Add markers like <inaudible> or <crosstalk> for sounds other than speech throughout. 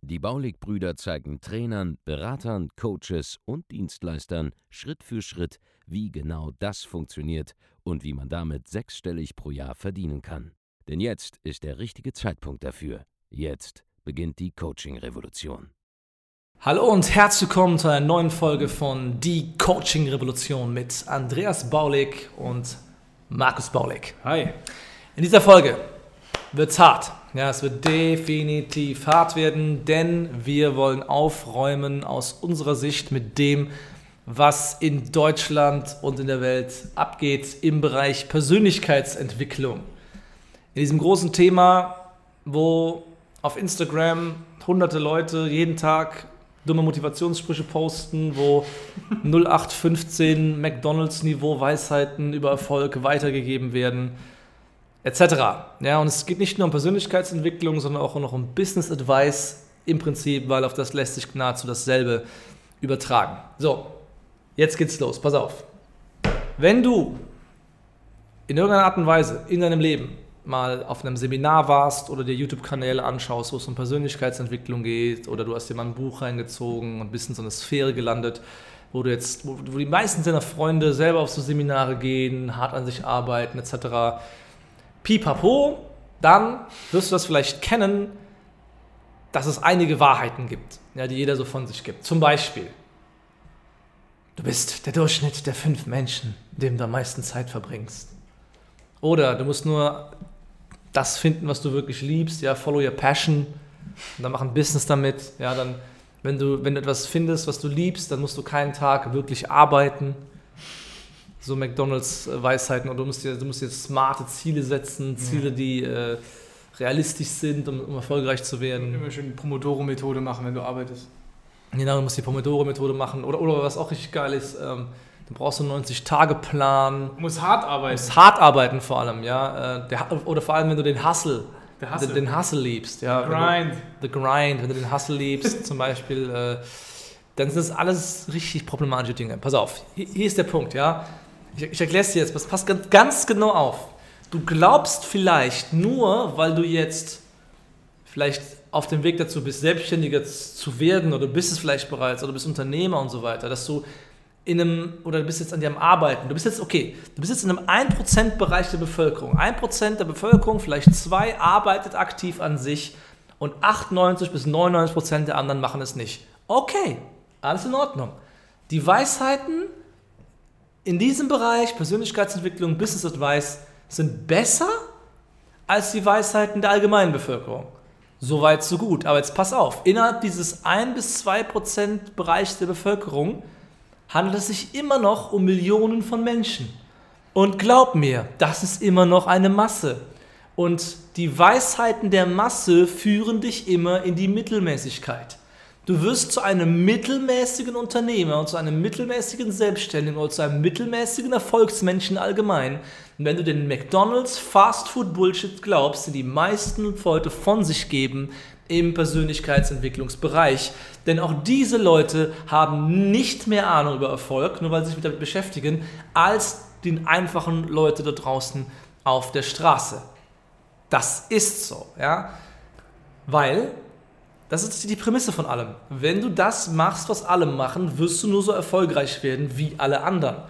Die Baulig-Brüder zeigen Trainern, Beratern, Coaches und Dienstleistern Schritt für Schritt, wie genau das funktioniert und wie man damit sechsstellig pro Jahr verdienen kann. Denn jetzt ist der richtige Zeitpunkt dafür. Jetzt beginnt die Coaching-Revolution. Hallo und herzlich willkommen zu einer neuen Folge von Die Coaching Revolution mit Andreas Baulig und Markus Baulig. Hi. In dieser Folge wird's hart. Ja, es wird definitiv hart werden, denn wir wollen aufräumen aus unserer Sicht mit dem, was in Deutschland und in der Welt abgeht im Bereich Persönlichkeitsentwicklung. In diesem großen Thema, wo auf Instagram hunderte Leute jeden Tag dumme Motivationssprüche posten, wo <laughs> 0815 McDonalds-Niveau Weisheiten über Erfolg weitergegeben werden, etc. Ja, und es geht nicht nur um Persönlichkeitsentwicklung, sondern auch noch um Business Advice im Prinzip, weil auf das lässt sich nahezu dasselbe übertragen. So, jetzt geht's los. Pass auf. Wenn du in irgendeiner Art und Weise in deinem Leben mal auf einem Seminar warst oder dir YouTube-Kanäle anschaust, wo es um Persönlichkeitsentwicklung geht, oder du hast dir mal ein Buch reingezogen und bist in so eine Sphäre gelandet, wo du jetzt, wo, wo die meisten deiner Freunde selber auf so Seminare gehen, hart an sich arbeiten, etc. Pipapo, dann wirst du das vielleicht kennen, dass es einige Wahrheiten gibt, ja, die jeder so von sich gibt. Zum Beispiel, du bist der Durchschnitt der fünf Menschen, denen du am meisten Zeit verbringst. Oder du musst nur das finden, was du wirklich liebst, ja, follow your passion und dann mach ein Business damit, ja, dann, wenn du, wenn du etwas findest, was du liebst, dann musst du keinen Tag wirklich arbeiten, so McDonalds-Weisheiten, und du musst dir, du musst dir smarte Ziele setzen, Ziele, die äh, realistisch sind, um, um erfolgreich zu werden. Immer schön die Pomodoro-Methode machen, wenn du arbeitest. Genau, du musst die Pomodoro-Methode machen, oder, oder was auch richtig geil ist, ähm, Du brauchst einen 90-Tage-Plan. Du musst hart arbeiten. Du musst hart arbeiten vor allem, ja. Äh, der, oder vor allem, wenn du den Hustle, Hustle. Den, den, Hustle liebst. Ja. The Grind. The Grind, wenn du den Hustle liebst, zum Beispiel, äh, dann sind das alles richtig problematische Dinge. Pass auf, hier, hier ist der Punkt, ja. Ich, ich erkläre es dir jetzt, pass ganz, ganz genau auf. Du glaubst vielleicht nur, weil du jetzt vielleicht auf dem Weg dazu bist, Selbstständiger zu werden oder bist es vielleicht bereits oder bist Unternehmer und so weiter, dass du in einem, oder du bist jetzt an dir am Arbeiten, du bist jetzt, okay, du bist jetzt in einem 1% Bereich der Bevölkerung. 1% der Bevölkerung, vielleicht zwei, arbeitet aktiv an sich und 98 bis 99% der anderen machen es nicht. Okay, alles in Ordnung. Die Weisheiten in diesem Bereich, Persönlichkeitsentwicklung, Business Advice, sind besser als die Weisheiten der allgemeinen Bevölkerung. Soweit, so gut. Aber jetzt pass auf, innerhalb dieses 1 bis 2% Bereichs der Bevölkerung handelt es sich immer noch um Millionen von Menschen. Und glaub mir, das ist immer noch eine Masse. Und die Weisheiten der Masse führen dich immer in die Mittelmäßigkeit. Du wirst zu einem mittelmäßigen Unternehmer und zu einem mittelmäßigen Selbstständigen oder zu einem mittelmäßigen Erfolgsmenschen allgemein, wenn du den McDonald's Fast Food Bullshit glaubst, den die meisten Leute von sich geben, im Persönlichkeitsentwicklungsbereich. Denn auch diese Leute haben nicht mehr Ahnung über Erfolg, nur weil sie sich damit beschäftigen, als die einfachen Leute da draußen auf der Straße. Das ist so, ja. Weil, das ist die Prämisse von allem. Wenn du das machst, was alle machen, wirst du nur so erfolgreich werden wie alle anderen.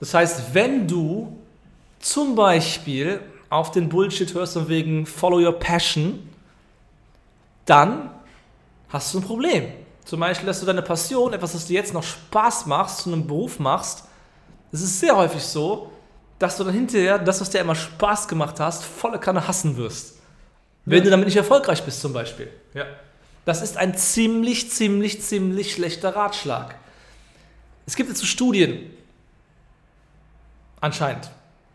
Das heißt, wenn du zum Beispiel auf den Bullshit hörst und wegen Follow Your Passion, dann hast du ein Problem. Zum Beispiel, dass du deine Passion, etwas, was dir jetzt noch Spaß machst, zu einem Beruf machst. Es ist sehr häufig so, dass du dann hinterher das, was dir immer Spaß gemacht hast, volle Kanne hassen wirst. Wenn ja. du damit nicht erfolgreich bist, zum Beispiel. Ja. Das ist ein ziemlich, ziemlich, ziemlich schlechter Ratschlag. Es gibt dazu Studien. Anscheinend.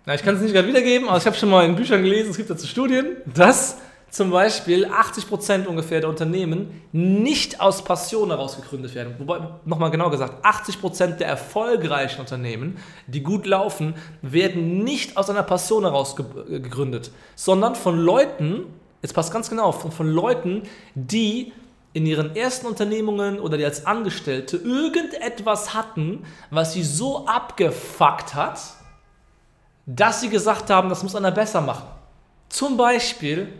Na, ich kann es nicht gerade wiedergeben, aber ich habe schon mal in Büchern gelesen, es gibt dazu Studien, dass zum Beispiel 80% ungefähr der Unternehmen nicht aus Passion heraus gegründet werden. Wobei, nochmal genau gesagt, 80% der erfolgreichen Unternehmen, die gut laufen, werden nicht aus einer Passion heraus ge gegründet, sondern von Leuten, jetzt passt ganz genau von, von Leuten, die in ihren ersten Unternehmungen oder die als Angestellte irgendetwas hatten, was sie so abgefuckt hat, dass sie gesagt haben, das muss einer besser machen. Zum Beispiel,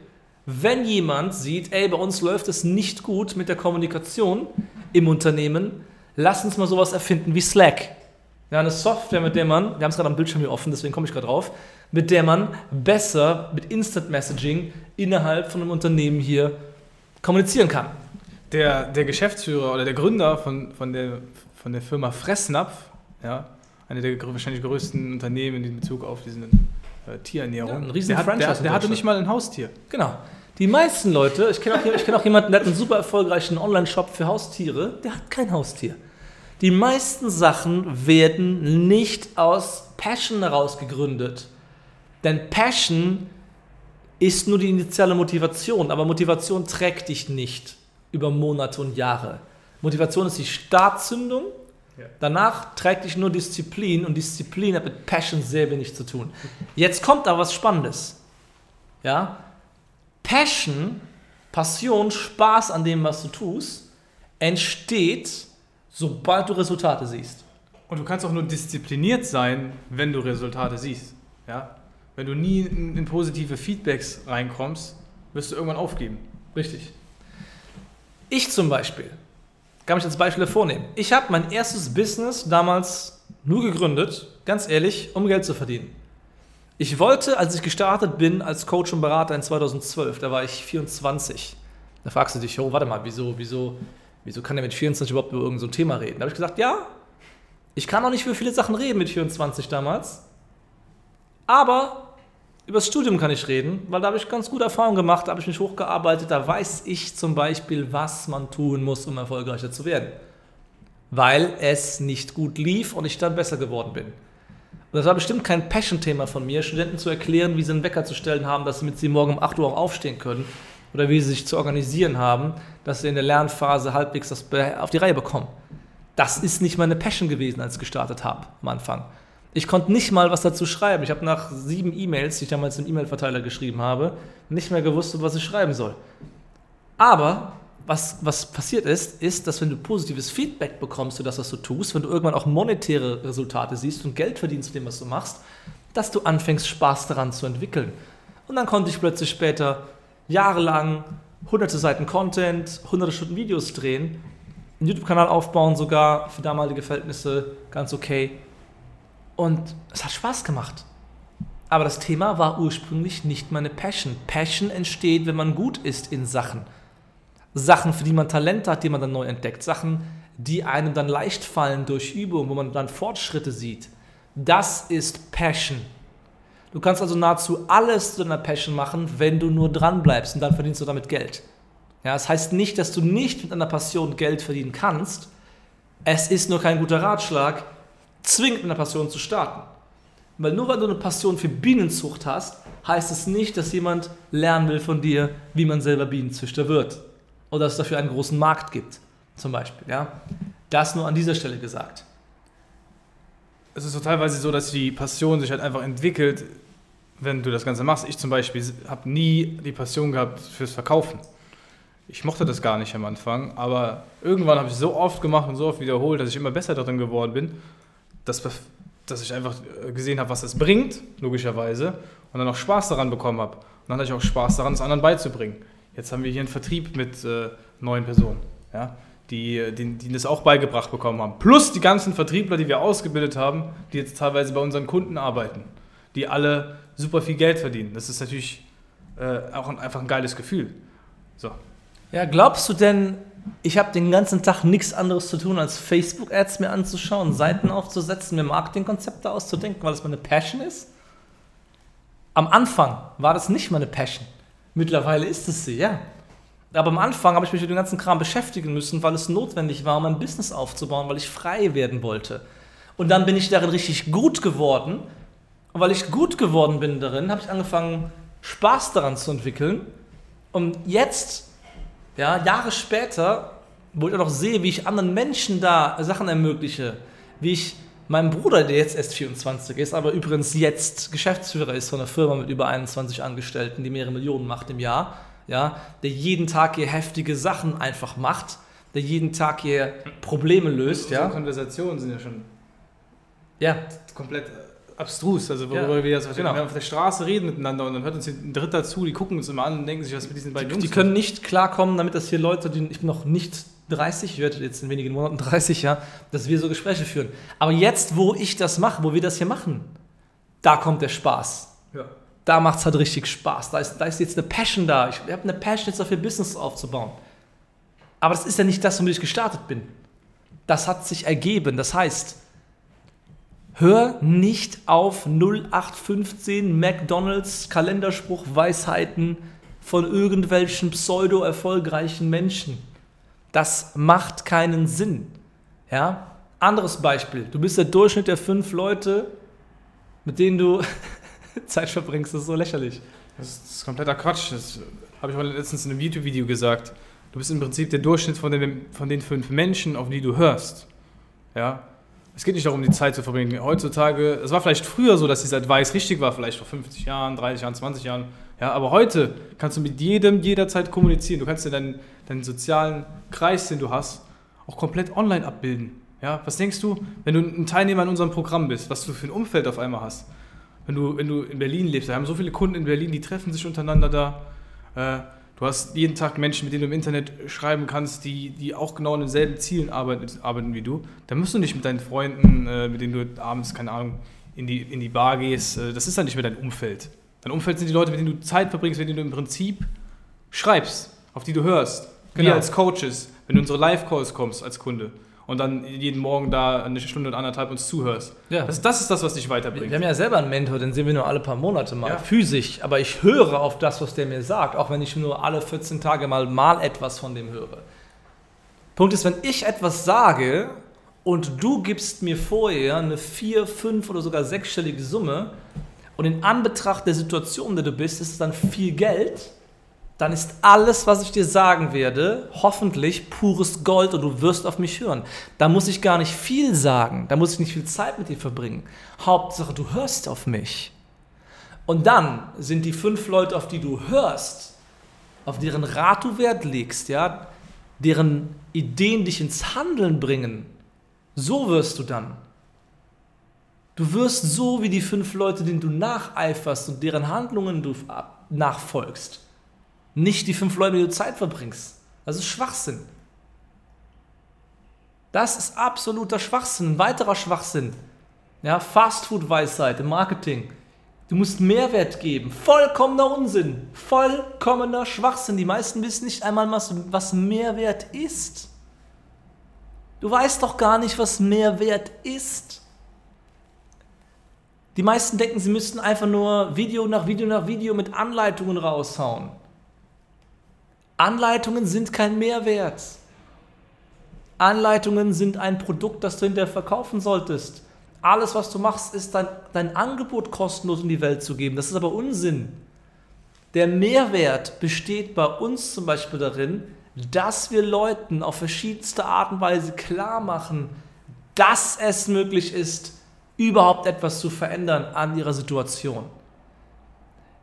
wenn jemand sieht, ey, bei uns läuft es nicht gut mit der Kommunikation im Unternehmen, lass uns mal sowas erfinden wie Slack. Ja, eine Software, mit der man, wir haben es gerade am Bildschirm hier offen, deswegen komme ich gerade drauf, mit der man besser mit Instant Messaging innerhalb von einem Unternehmen hier kommunizieren kann. Der, der Geschäftsführer oder der Gründer von, von, der, von der Firma Fressnapf, ja, eine der wahrscheinlich größten Unternehmen in Bezug auf diesen äh, Tierernährung, Ja, ein riesen der, hat, Franchise der, der hatte nicht mal ein Haustier. Genau. Die meisten Leute, ich kenne auch, ich kenn auch jemanden, der hat einen super erfolgreichen Online-Shop für Haustiere, der hat kein Haustier. Die meisten Sachen werden nicht aus Passion heraus gegründet. Denn Passion ist nur die initiale Motivation, aber Motivation trägt dich nicht über Monate und Jahre. Motivation ist die Startzündung, Ja. danach trägt dich nur Disziplin und Disziplin hat mit Passion sehr wenig zu tun. Jetzt kommt aber was Spannendes. Ja? Passion, Passion, Spaß an dem, was du tust, entsteht, sobald du Resultate siehst. Und du kannst auch nur diszipliniert sein, wenn du Resultate siehst. Ja? Wenn du nie in, in positive Feedbacks reinkommst, wirst du irgendwann aufgeben. Richtig. Ich zum Beispiel, kann mich als Beispiel vornehmen. Ich habe mein erstes Business damals nur gegründet, ganz ehrlich, um Geld zu verdienen. Ich wollte, als ich gestartet bin als Coach und Berater in 2012, da war ich 24. Da fragst du dich, oh, warte mal, wieso, wieso, wieso kann der mit 24 überhaupt über irgendein so Thema reden? Da habe ich gesagt, ja, ich kann auch nicht für viele Sachen reden mit 24 damals, aber über das Studium kann ich reden, weil da habe ich ganz gute Erfahrungen gemacht, da habe ich mich hochgearbeitet, da weiß ich zum Beispiel, was man tun muss, um erfolgreicher zu werden. Weil es nicht gut lief und ich dann besser geworden bin. Und das war bestimmt kein Passion-Thema von mir, Studenten zu erklären, wie sie einen Wecker zu stellen haben, dass sie mit sie morgen um 8 Uhr auch aufstehen können. Oder wie sie sich zu organisieren haben, dass sie in der Lernphase halbwegs das auf die Reihe bekommen. Das ist nicht meine Passion gewesen, als ich gestartet habe am Anfang. Ich konnte nicht mal was dazu schreiben. Ich habe nach sieben E-Mails, die ich damals im E-Mail-Verteiler geschrieben habe, nicht mehr gewusst, was ich schreiben soll. Aber was, was passiert ist, ist, dass wenn du positives Feedback bekommst für das, was du tust, wenn du irgendwann auch monetäre Resultate siehst und Geld verdienst mit dem, was du machst, dass du anfängst, Spaß daran zu entwickeln. Und dann konnte ich plötzlich später jahrelang hunderte Seiten Content, hunderte Stunden Videos drehen, einen YouTube-Kanal aufbauen, sogar für damalige Verhältnisse ganz okay. Und es hat Spaß gemacht. Aber das Thema war ursprünglich nicht meine Passion. Passion entsteht, wenn man gut ist in Sachen. Sachen, für die man Talent hat, die man dann neu entdeckt. Sachen, die einem dann leicht fallen durch Übung, wo man dann Fortschritte sieht. Das ist Passion. Du kannst also nahezu alles zu deiner Passion machen, wenn du nur dran bleibst und dann verdienst du damit Geld. Ja, das heißt nicht, dass du nicht mit einer Passion Geld verdienen kannst. Es ist nur kein guter Ratschlag, zwingend mit einer Passion zu starten. Weil nur weil du eine Passion für Bienenzucht hast, heißt es nicht, dass jemand lernen will von dir, wie man selber Bienenzüchter wird. Oder dass es dafür einen großen Markt gibt, zum Beispiel. Ja? Das nur an dieser Stelle gesagt. Es ist so teilweise so, dass die Passion sich halt einfach entwickelt, wenn du das Ganze machst. Ich zum Beispiel habe nie die Passion gehabt fürs Verkaufen. Ich mochte das gar nicht am Anfang, aber irgendwann habe ich so oft gemacht und so oft wiederholt, dass ich immer besser darin geworden bin, dass, dass ich einfach gesehen habe, was es bringt, logischerweise, und dann auch Spaß daran bekommen habe. Und dann hatte ich auch Spaß daran, es anderen beizubringen. Jetzt haben wir hier einen Vertrieb mit äh, neun Personen, ja, die, die, die das auch beigebracht bekommen haben. Plus die ganzen Vertriebler, die wir ausgebildet haben, die jetzt teilweise bei unseren Kunden arbeiten, die alle super viel Geld verdienen. Das ist natürlich äh, auch ein, einfach ein geiles Gefühl. So. Ja, glaubst du denn, ich habe den ganzen Tag nichts anderes zu tun, als Facebook-Ads mir anzuschauen, Seiten aufzusetzen, mir Marketingkonzepte auszudenken, weil es meine Passion ist? Am Anfang war das nicht meine Passion. Mittlerweile ist es sie, ja. Aber am Anfang habe ich mich mit dem ganzen Kram beschäftigen müssen, weil es notwendig war, um mein Business aufzubauen, weil ich frei werden wollte. Und dann bin ich darin richtig gut geworden. Und weil ich gut geworden bin darin, habe ich angefangen, Spaß daran zu entwickeln. Und jetzt, ja, Jahre später, wo ich auch noch sehe, wie ich anderen Menschen da Sachen ermögliche, wie ich meinem Bruder, der jetzt erst 24 ist, aber übrigens jetzt Geschäftsführer ist von einer Firma mit über 21 Angestellten, die mehrere Millionen macht im Jahr, ja, der jeden Tag hier heftige Sachen einfach macht, der jeden Tag hier Probleme löst, ja. Konversationen sind ja schon Ja, komplett äh, abstrus. Also worüber Ja, wir jetzt genau. wir auf der Straße reden miteinander und dann hört uns ein Dritter zu, die gucken uns immer an und denken sich, was mit diesen beiden die, Jungs die können nicht klarkommen, damit das hier Leute, die ich bin noch nicht 30, ich werde jetzt in wenigen Monaten 30, ja, dass wir so Gespräche führen. Aber jetzt, wo ich das mache, wo wir das hier machen, da kommt der Spaß. Ja. Da macht es halt richtig Spaß. Da ist, da ist jetzt eine Passion da. Ich habe eine Passion, jetzt dafür Business aufzubauen. Aber das ist ja nicht das, womit ich gestartet bin. Das hat sich ergeben. Das heißt, hör nicht auf 0815 McDonalds Kalenderspruch Weisheiten von irgendwelchen pseudo-erfolgreichen Menschen. Das macht keinen Sinn. Ja? Anderes Beispiel. Du bist der Durchschnitt der fünf Leute, mit denen du <laughs> Zeit verbringst. Das ist so lächerlich. Das ist, das ist kompletter Quatsch. Das habe ich mal letztens in einem YouTube-Video gesagt. Du bist im Prinzip der Durchschnitt von den, von den fünf Menschen, auf die du hörst. Ja? Es geht nicht darum, die Zeit zu verbringen. Heutzutage, es war vielleicht früher so, dass dieser Advice richtig war, vielleicht vor 50 Jahren, 30 Jahren, 20 Jahren. Ja, aber heute kannst du mit jedem jederzeit kommunizieren. Du kannst ja deinen, deinen sozialen Kreis, den du hast, auch komplett online abbilden. Ja, was denkst du, wenn du ein Teilnehmer in unserem Programm bist, was du für ein Umfeld auf einmal hast? Wenn du, wenn du in Berlin lebst, wir haben so viele Kunden in Berlin, die treffen sich untereinander da. Äh, du hast jeden Tag Menschen, mit denen du im Internet schreiben kannst, die, die auch genau an denselben Zielen arbeiten, arbeiten wie du. Da musst du nicht mit deinen Freunden, äh, mit denen du abends, keine Ahnung, in die, in die Bar gehst. Äh, das ist dann nicht mehr dein Umfeld. Dein Umfeld sind die Leute, mit denen du Zeit verbringst, mit denen du im Prinzip schreibst, auf die du hörst. Wir Genau. als Coaches, wenn du in unsere Live-Calls kommst als Kunde und dann jeden Morgen da eine Stunde und anderthalb uns zuhörst. Ja. Das, das ist das, was dich weiterbringt. wir haben ja selber einen Mentor, den sehen wir nur alle paar Monate mal, Ja. physisch. Aber ich höre auf das, was der mir sagt, auch wenn ich nur alle 14 Tage mal, mal etwas von dem höre. Punkt ist, wenn ich etwas sage und du gibst mir vorher eine vier, fünf oder sogar sechsstellige Summe und in Anbetracht der Situation, in der du bist, ist es dann viel Geld, dann ist alles, was ich dir sagen werde, hoffentlich pures Gold und du wirst auf mich hören. Da muss ich gar nicht viel sagen, da muss ich nicht viel Zeit mit dir verbringen. Hauptsache, du hörst auf mich. Und dann sind die fünf Leute, auf die du hörst, auf deren Rat du Wert legst, ja, deren Ideen dich ins Handeln bringen, so wirst du dann. Du wirst so wie die fünf Leute, denen du nacheiferst und deren Handlungen du nachfolgst. Nicht die fünf Leute, denen du Zeit verbringst. Das ist Schwachsinn. Das ist absoluter Schwachsinn. Ein weiterer Schwachsinn. Ja, Fastfood-Weisheit im Marketing. Du musst Mehrwert geben. Vollkommener Unsinn. Vollkommener Schwachsinn. Die meisten wissen nicht einmal, was, was Mehrwert ist. Du weißt doch gar nicht, was Mehrwert ist. Die meisten denken, sie müssten einfach nur Video nach Video nach Video mit Anleitungen raushauen. Anleitungen sind kein Mehrwert. Anleitungen sind ein Produkt, das du hinterher verkaufen solltest. Alles, was du machst, ist dein, dein Angebot kostenlos in die Welt zu geben. Das ist aber Unsinn. Der Mehrwert besteht bei uns zum Beispiel darin, dass wir Leuten auf verschiedenste Art und Weise klar machen, dass es möglich ist, überhaupt etwas zu verändern an ihrer Situation.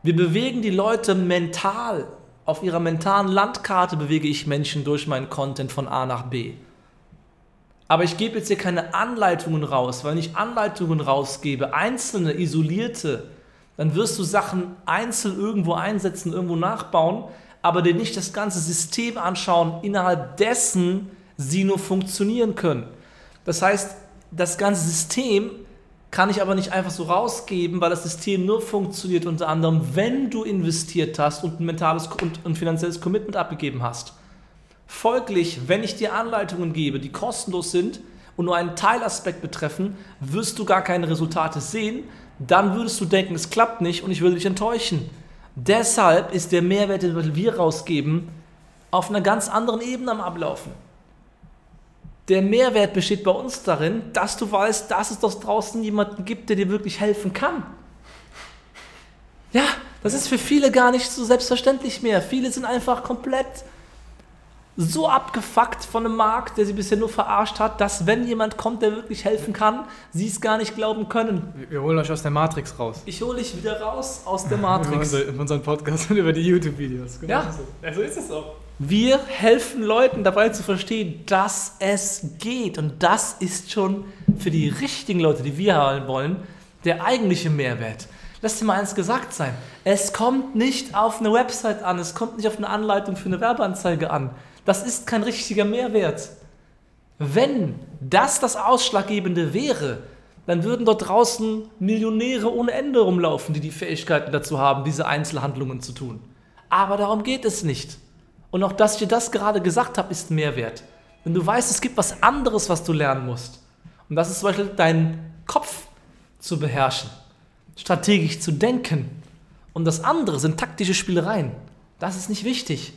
Wir bewegen die Leute mental. Auf ihrer mentalen Landkarte bewege ich Menschen durch meinen Content von A nach B. Aber ich gebe jetzt hier keine Anleitungen raus, weil wenn ich Anleitungen rausgebe, einzelne, isolierte, dann wirst du Sachen einzeln irgendwo einsetzen, irgendwo nachbauen, aber dir nicht das ganze System anschauen, innerhalb dessen sie nur funktionieren können. Das heißt, das ganze System kann ich aber nicht einfach so rausgeben, weil das System nur funktioniert unter anderem, wenn du investiert hast und ein mentales und ein finanzielles Commitment abgegeben hast. Folglich, wenn ich dir Anleitungen gebe, die kostenlos sind und nur einen Teilaspekt betreffen, wirst du gar keine Resultate sehen, dann würdest du denken, es klappt nicht und ich würde dich enttäuschen. Deshalb ist der Mehrwert, den wir rausgeben, auf einer ganz anderen Ebene am Ablaufen. Der Mehrwert besteht bei uns darin, dass du weißt, dass es doch draußen jemanden gibt, der dir wirklich helfen kann. Ja, Das ist für viele gar nicht so selbstverständlich mehr. Viele sind einfach komplett so abgefuckt von einem Markt, der sie bisher nur verarscht hat, dass wenn jemand kommt, der wirklich helfen kann, sie es gar nicht glauben können. Wir- Wir holen euch aus der Matrix raus. Ich hole dich wieder raus aus der <laughs> Matrix. über unseren Podcast <laughs> und über die YouTube-Videos. Genau Ja. so. Ja, so ist es auch. Wir helfen Leuten dabei zu verstehen, dass es geht. Und das ist schon für die richtigen Leute, die wir haben wollen, der eigentliche Mehrwert. Lass dir mal eins gesagt sein. Es kommt nicht auf eine Website an, es kommt nicht auf eine Anleitung für eine Werbeanzeige an. Das ist kein richtiger Mehrwert. Wenn das das Ausschlaggebende wäre, dann würden dort draußen Millionäre ohne Ende rumlaufen, die die Fähigkeiten dazu haben, diese Einzelhandlungen zu tun. Aber darum geht es nicht. Und auch, dass ich dir das gerade gesagt habe, ist Mehrwert. Wenn du weißt, es gibt was anderes, was du lernen musst. Und das ist zum Beispiel deinen Kopf zu beherrschen, strategisch zu denken. Und das andere sind taktische Spielereien. Das ist nicht wichtig.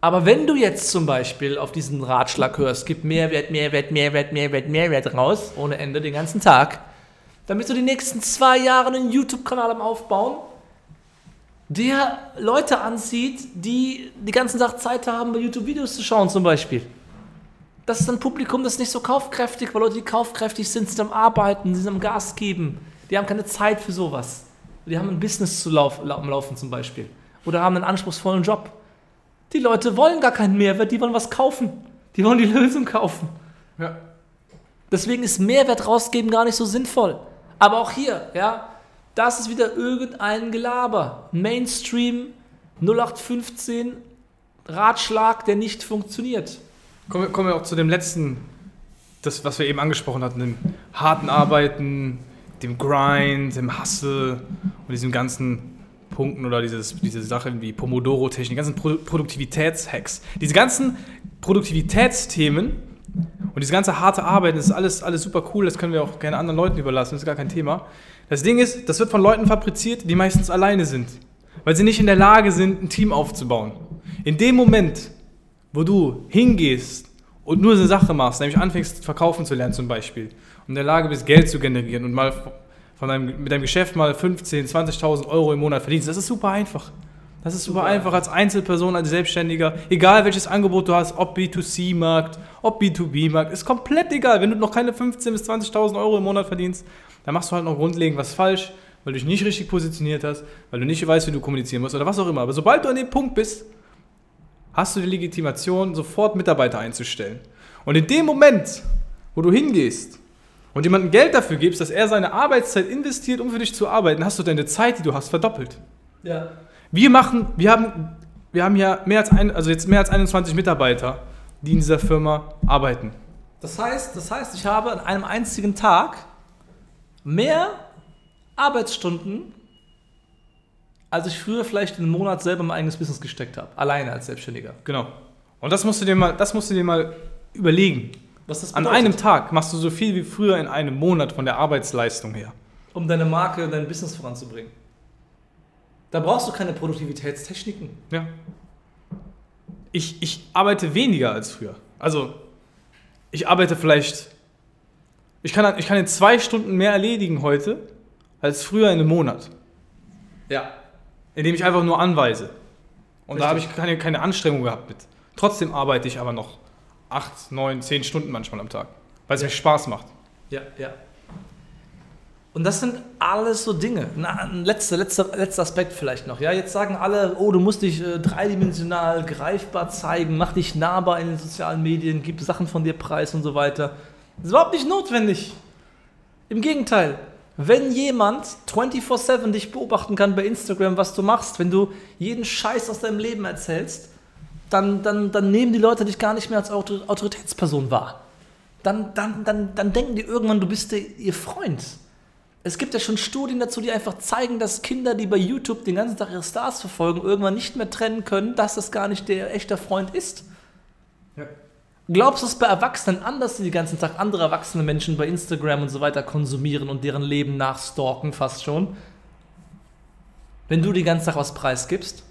Aber wenn du jetzt zum Beispiel auf diesen Ratschlag hörst, gib Mehrwert, Mehrwert, Mehrwert, Mehrwert, Mehrwert raus, ohne Ende den ganzen Tag, damit du die nächsten zwei Jahre einen YouTube-Kanal am Aufbauen, der Leute anzieht, die die ganzen Tag Zeit haben, bei YouTube Videos zu schauen zum Beispiel. Das ist ein Publikum, das ist nicht so kaufkräftig, weil Leute, die kaufkräftig sind, sind am Arbeiten, sind am Gas geben. Die haben keine Zeit für sowas. Die haben ein Business zu lauf, Laufen zum Beispiel. Oder haben einen anspruchsvollen Job. Die Leute wollen gar keinen Mehrwert, die wollen was kaufen. Die wollen die <laughs> Lösung kaufen. Ja. Deswegen ist Mehrwert rausgeben gar nicht so sinnvoll. Aber auch hier, ja, das ist wieder irgendein Gelaber. Mainstream 0815 Ratschlag, der nicht funktioniert. Kommen, wir- kommen wir auch zu dem letzten, das, was wir eben angesprochen hatten, dem harten Arbeiten, dem Grind, dem Hustle und diesen ganzen Punkten oder dieses, diese Sachen wie Pomodoro-Technik, ganzen Pro Produktivitätshacks. Diese ganzen Produktivitätsthemen und diese ganze harte Arbeit, das ist alles, alles super cool, das können wir auch gerne anderen Leuten überlassen, das ist gar kein Thema. Das Ding ist, das wird von Leuten fabriziert, die meistens alleine sind, weil sie nicht in der Lage sind, ein Team aufzubauen. In dem Moment, wo du hingehst und nur eine Sache machst, nämlich anfängst verkaufen zu lernen zum Beispiel und in der Lage bist, Geld zu generieren und mal von deinem, mit deinem Geschäft mal 15.000, 20.000 Euro im Monat verdienst, das ist super einfach. Das ist super, Super einfach als Einzelperson, als Selbstständiger, egal welches Angebot du hast, ob B2C-Markt, ob B2B-Markt, ist komplett egal. Wenn du noch keine 15.000 bis 20.000 Euro im Monat verdienst, dann machst du halt noch grundlegend was falsch, weil du dich nicht richtig positioniert hast, weil du nicht weißt, wie du kommunizieren musst oder was auch immer. Aber sobald du an dem Punkt bist, hast du die Legitimation, sofort Mitarbeiter einzustellen. Und in dem Moment, wo du hingehst und jemandem Geld dafür gibst, dass er seine Arbeitszeit investiert, um für dich zu arbeiten, hast du deine Zeit, die du hast, verdoppelt. Ja. Wir machen, wir haben, wir haben ja mehr als ein, also jetzt mehr als 21 Mitarbeiter, die in dieser Firma arbeiten. Das heißt, das heißt, ich habe an einem einzigen Tag mehr Arbeitsstunden, als ich früher vielleicht einen Monat selber in mein eigenes Business gesteckt habe. Alleine als Selbstständiger. Genau. Und das musst du dir mal, das musst du dir mal überlegen. Was das An einem Tag machst du so viel wie früher in einem Monat von der Arbeitsleistung her. um deine Marke, dein Business voranzubringen. Da brauchst du keine Produktivitätstechniken. Ja. Ich, ich arbeite weniger als früher. Also, ich arbeite vielleicht. Ich kann, ich kann in zwei Stunden mehr erledigen heute als früher in einem Monat. Ja. Indem ich einfach nur anweise. Und da habe Richtig. ich keine, keine Anstrengung gehabt mit. Trotzdem arbeite ich aber noch acht, neun, zehn Stunden manchmal am Tag. Weil es mir Spaß macht. Ja, ja. Und das sind alles so Dinge. Ein letzter, letzter, letzter Aspekt vielleicht noch. Ja, jetzt sagen alle, oh, du musst dich äh, dreidimensional greifbar zeigen, mach dich nahbar in den sozialen Medien, gib Sachen von dir preis und so weiter. Das ist überhaupt nicht notwendig. Im Gegenteil, wenn jemand 24/7 dich beobachten kann bei Instagram, was du machst, wenn du jeden Scheiß aus deinem Leben erzählst, dann, dann, dann nehmen die Leute dich gar nicht mehr als Autor- Autoritätsperson wahr. Dann, dann, dann, dann denken die irgendwann, du bist ihr Freund. Es gibt ja schon Studien dazu, die einfach zeigen, dass Kinder, die bei YouTube den ganzen Tag ihre Stars verfolgen, irgendwann nicht mehr trennen können, dass das gar nicht der echte Freund ist. Glaubst du, es bei Erwachsenen anders, die den ganzen Tag andere erwachsene Menschen bei Instagram und so weiter konsumieren und deren Leben nachstalken fast schon? Wenn du den ganzen Tag was preisgibst?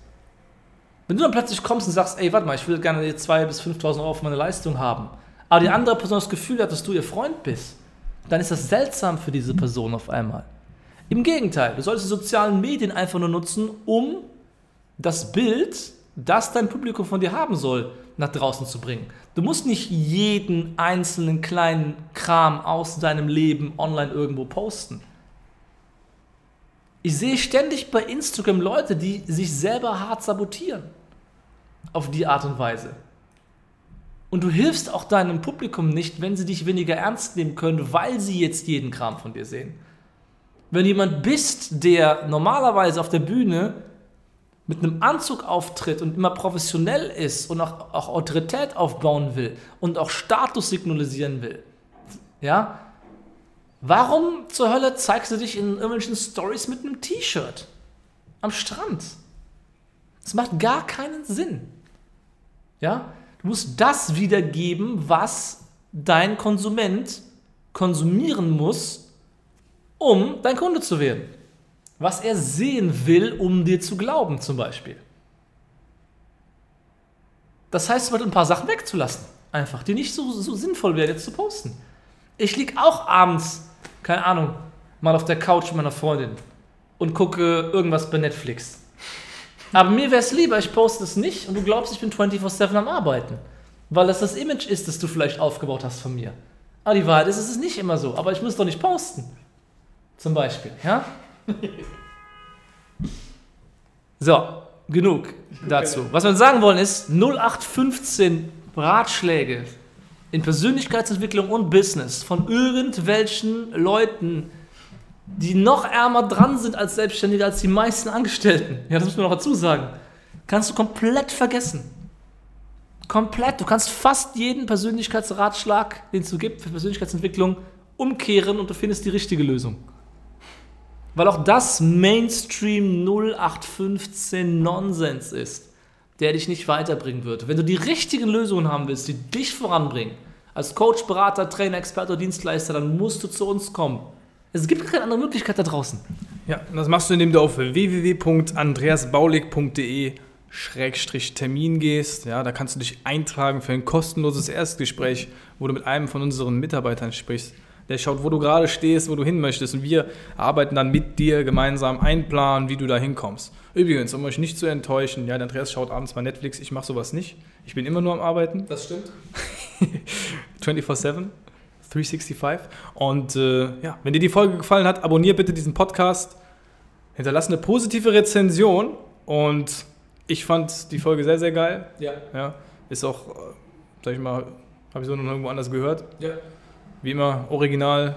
Wenn du dann plötzlich kommst und sagst, ey, warte mal, ich will gerne 2.000 bis 5.000 Euro für meine Leistung haben, aber die andere Person das Gefühl hat, dass du ihr Freund bist, dann ist das seltsam für diese Person auf einmal. Im Gegenteil, du solltest die sozialen Medien einfach nur nutzen, um das Bild, das dein Publikum von dir haben soll, nach draußen zu bringen. Du musst nicht jeden einzelnen kleinen Kram aus deinem Leben online irgendwo posten. Ich sehe ständig bei Instagram Leute, die sich selber hart sabotieren. Auf die Art und Weise. Und du hilfst auch deinem Publikum nicht, wenn sie dich weniger ernst nehmen können, weil sie jetzt jeden Kram von dir sehen. Wenn jemand bist, der normalerweise auf der Bühne mit einem Anzug auftritt und immer professionell ist und auch, auch Autorität aufbauen will und auch Status signalisieren will, ja, warum zur Hölle zeigst du dich in irgendwelchen Stories mit einem T-Shirt am Strand? Das macht gar keinen Sinn. Ja, musst das wiedergeben, was dein Konsument konsumieren muss, um dein Kunde zu werden was er sehen will, um dir zu glauben zum Beispiel. Das heißt, ein paar Sachen wegzulassen, einfach, die nicht so, so sinnvoll wären, jetzt zu posten. Ich liege auch abends, keine Ahnung, mal auf der Couch meiner Freundin und gucke irgendwas bei Netflix. Aber mir wäre es lieber, ich poste es nicht und du glaubst, ich bin 24-7 am Arbeiten. Weil das das Image ist, das du vielleicht aufgebaut hast von mir. Aber die Wahrheit ist, es ist nicht immer so. Aber ich muss doch nicht posten. Zum Beispiel, ja? so, genug dazu. Was wir sagen wollen ist 0815 Ratschläge in Persönlichkeitsentwicklung und Business von irgendwelchen Leuten, die noch ärmer dran sind als Selbstständige als die meisten Angestellten. Ja, das muss man noch dazu sagen. Kannst du komplett vergessen. Komplett. Du kannst fast jeden Persönlichkeitsratschlag, den es so gibt für Persönlichkeitsentwicklung, umkehren und du findest die richtige Lösung. Weil auch das Mainstream 0815 Nonsens ist, der dich nicht weiterbringen wird. Wenn du die richtigen Lösungen haben willst, die dich voranbringen, als Coach, Berater, Trainer, Experte oder Dienstleister, dann musst du zu uns kommen. Es gibt keine andere Möglichkeit da draußen. Ja, und das machst du, indem du auf www.andreasbaulig.de Termin gehst. Ja, da kannst du dich eintragen für ein kostenloses Erstgespräch, wo du mit einem von unseren Mitarbeitern sprichst der schaut, wo du gerade stehst, wo du hin möchtest. Und wir arbeiten dann mit dir gemeinsam einen Plan, wie du da hinkommst. Übrigens, um euch nicht zu enttäuschen, ja, der Andreas schaut abends mal Netflix, ich mache sowas nicht. Ich bin immer nur am Arbeiten. Das stimmt. <laughs> 24-7, 365. Und äh, ja, wenn dir die Folge gefallen hat, abonniere bitte diesen Podcast, hinterlasse eine positive Rezension und ich fand die Folge sehr, sehr geil. Ja. ja ist auch, äh, sag ich mal, habe ich so noch irgendwo anders gehört. Ja. Wie immer, original,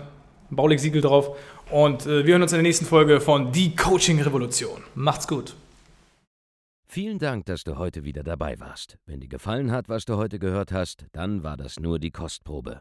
Baulig-Siegel drauf. Und äh, wir hören uns in der nächsten Folge von Die Coaching Revolution. Macht's gut. Vielen Dank, dass du heute wieder dabei warst. Wenn dir gefallen hat, was du heute gehört hast, dann war das nur die Kostprobe.